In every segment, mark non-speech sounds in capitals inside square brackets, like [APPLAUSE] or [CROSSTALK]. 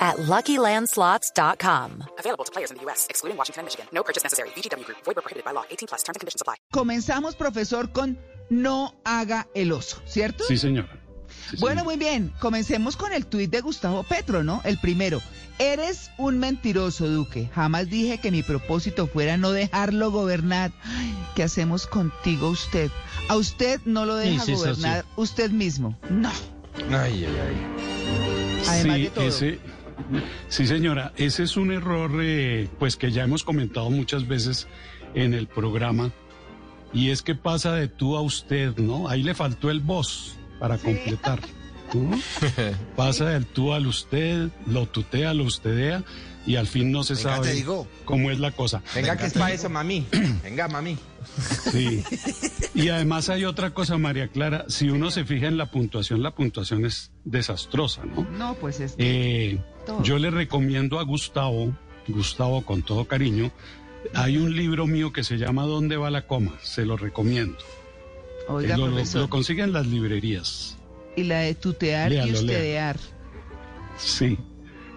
at LuckyLandSlots.com. Available to players in the U.S., excluding Washington and Michigan. No purchase necessary. VGW Group. Void prohibited by law. 18 plus. Terms and conditions apply. Comenzamos, profesor, con no haga el oso, ¿cierto? Sí, señora. Sí, Bueno, señora. muy bien. Comencemos con el tuit de Gustavo Petro, ¿no? El primero. Eres un mentiroso, Duque. Jamás dije que mi propósito fuera no dejarlo gobernar. Ay, ¿Qué hacemos contigo usted? A usted no lo deja Sí, sí, gobernar usted mismo. No. Ay, ay, ay. Además sí, de todo. ese- sí, señora, ese es un error eh, pues que ya hemos comentado muchas veces en el programa y es que pasa de tú a usted, ¿no? Ahí le faltó el vos para completar. [LAUGHS] [LAUGHS] Pasa del tú al usted, lo tutea, lo ustedea y al fin no se Venga, sabe te digo. cómo es la cosa. Venga, que es para eso, mami. [CLEARS THROAT] Venga, mami. Sí. [LAUGHS] Y además hay otra cosa, María Clara, si uno se fija en la puntuación, la puntuación es desastrosa, ¿no? No, pues es que Eh, yo le recomiendo a Gustavo, Gustavo con todo cariño, hay un libro mío que se llama ¿Dónde va la coma? Se lo recomiendo. oiga, lo, lo- lo consiguen en las librerías. Y la de tutear y Léalo, léalo. ustedear. Sí,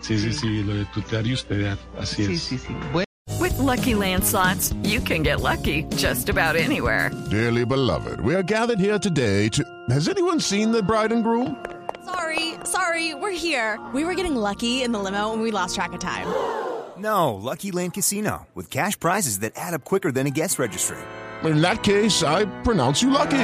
sí, sí, sí, lo de tutear y ustedear, así Sí, es. sí, sí. Bueno. With Lucky Land slots, you can get lucky just about anywhere. Dearly beloved, we are gathered here today to. Has anyone seen the bride and groom? Sorry, sorry, we're here. We were getting lucky in the limo and we lost track of time. No, Lucky Land Casino, with cash prizes that add up quicker than a guest registry. In that case, I pronounce you lucky.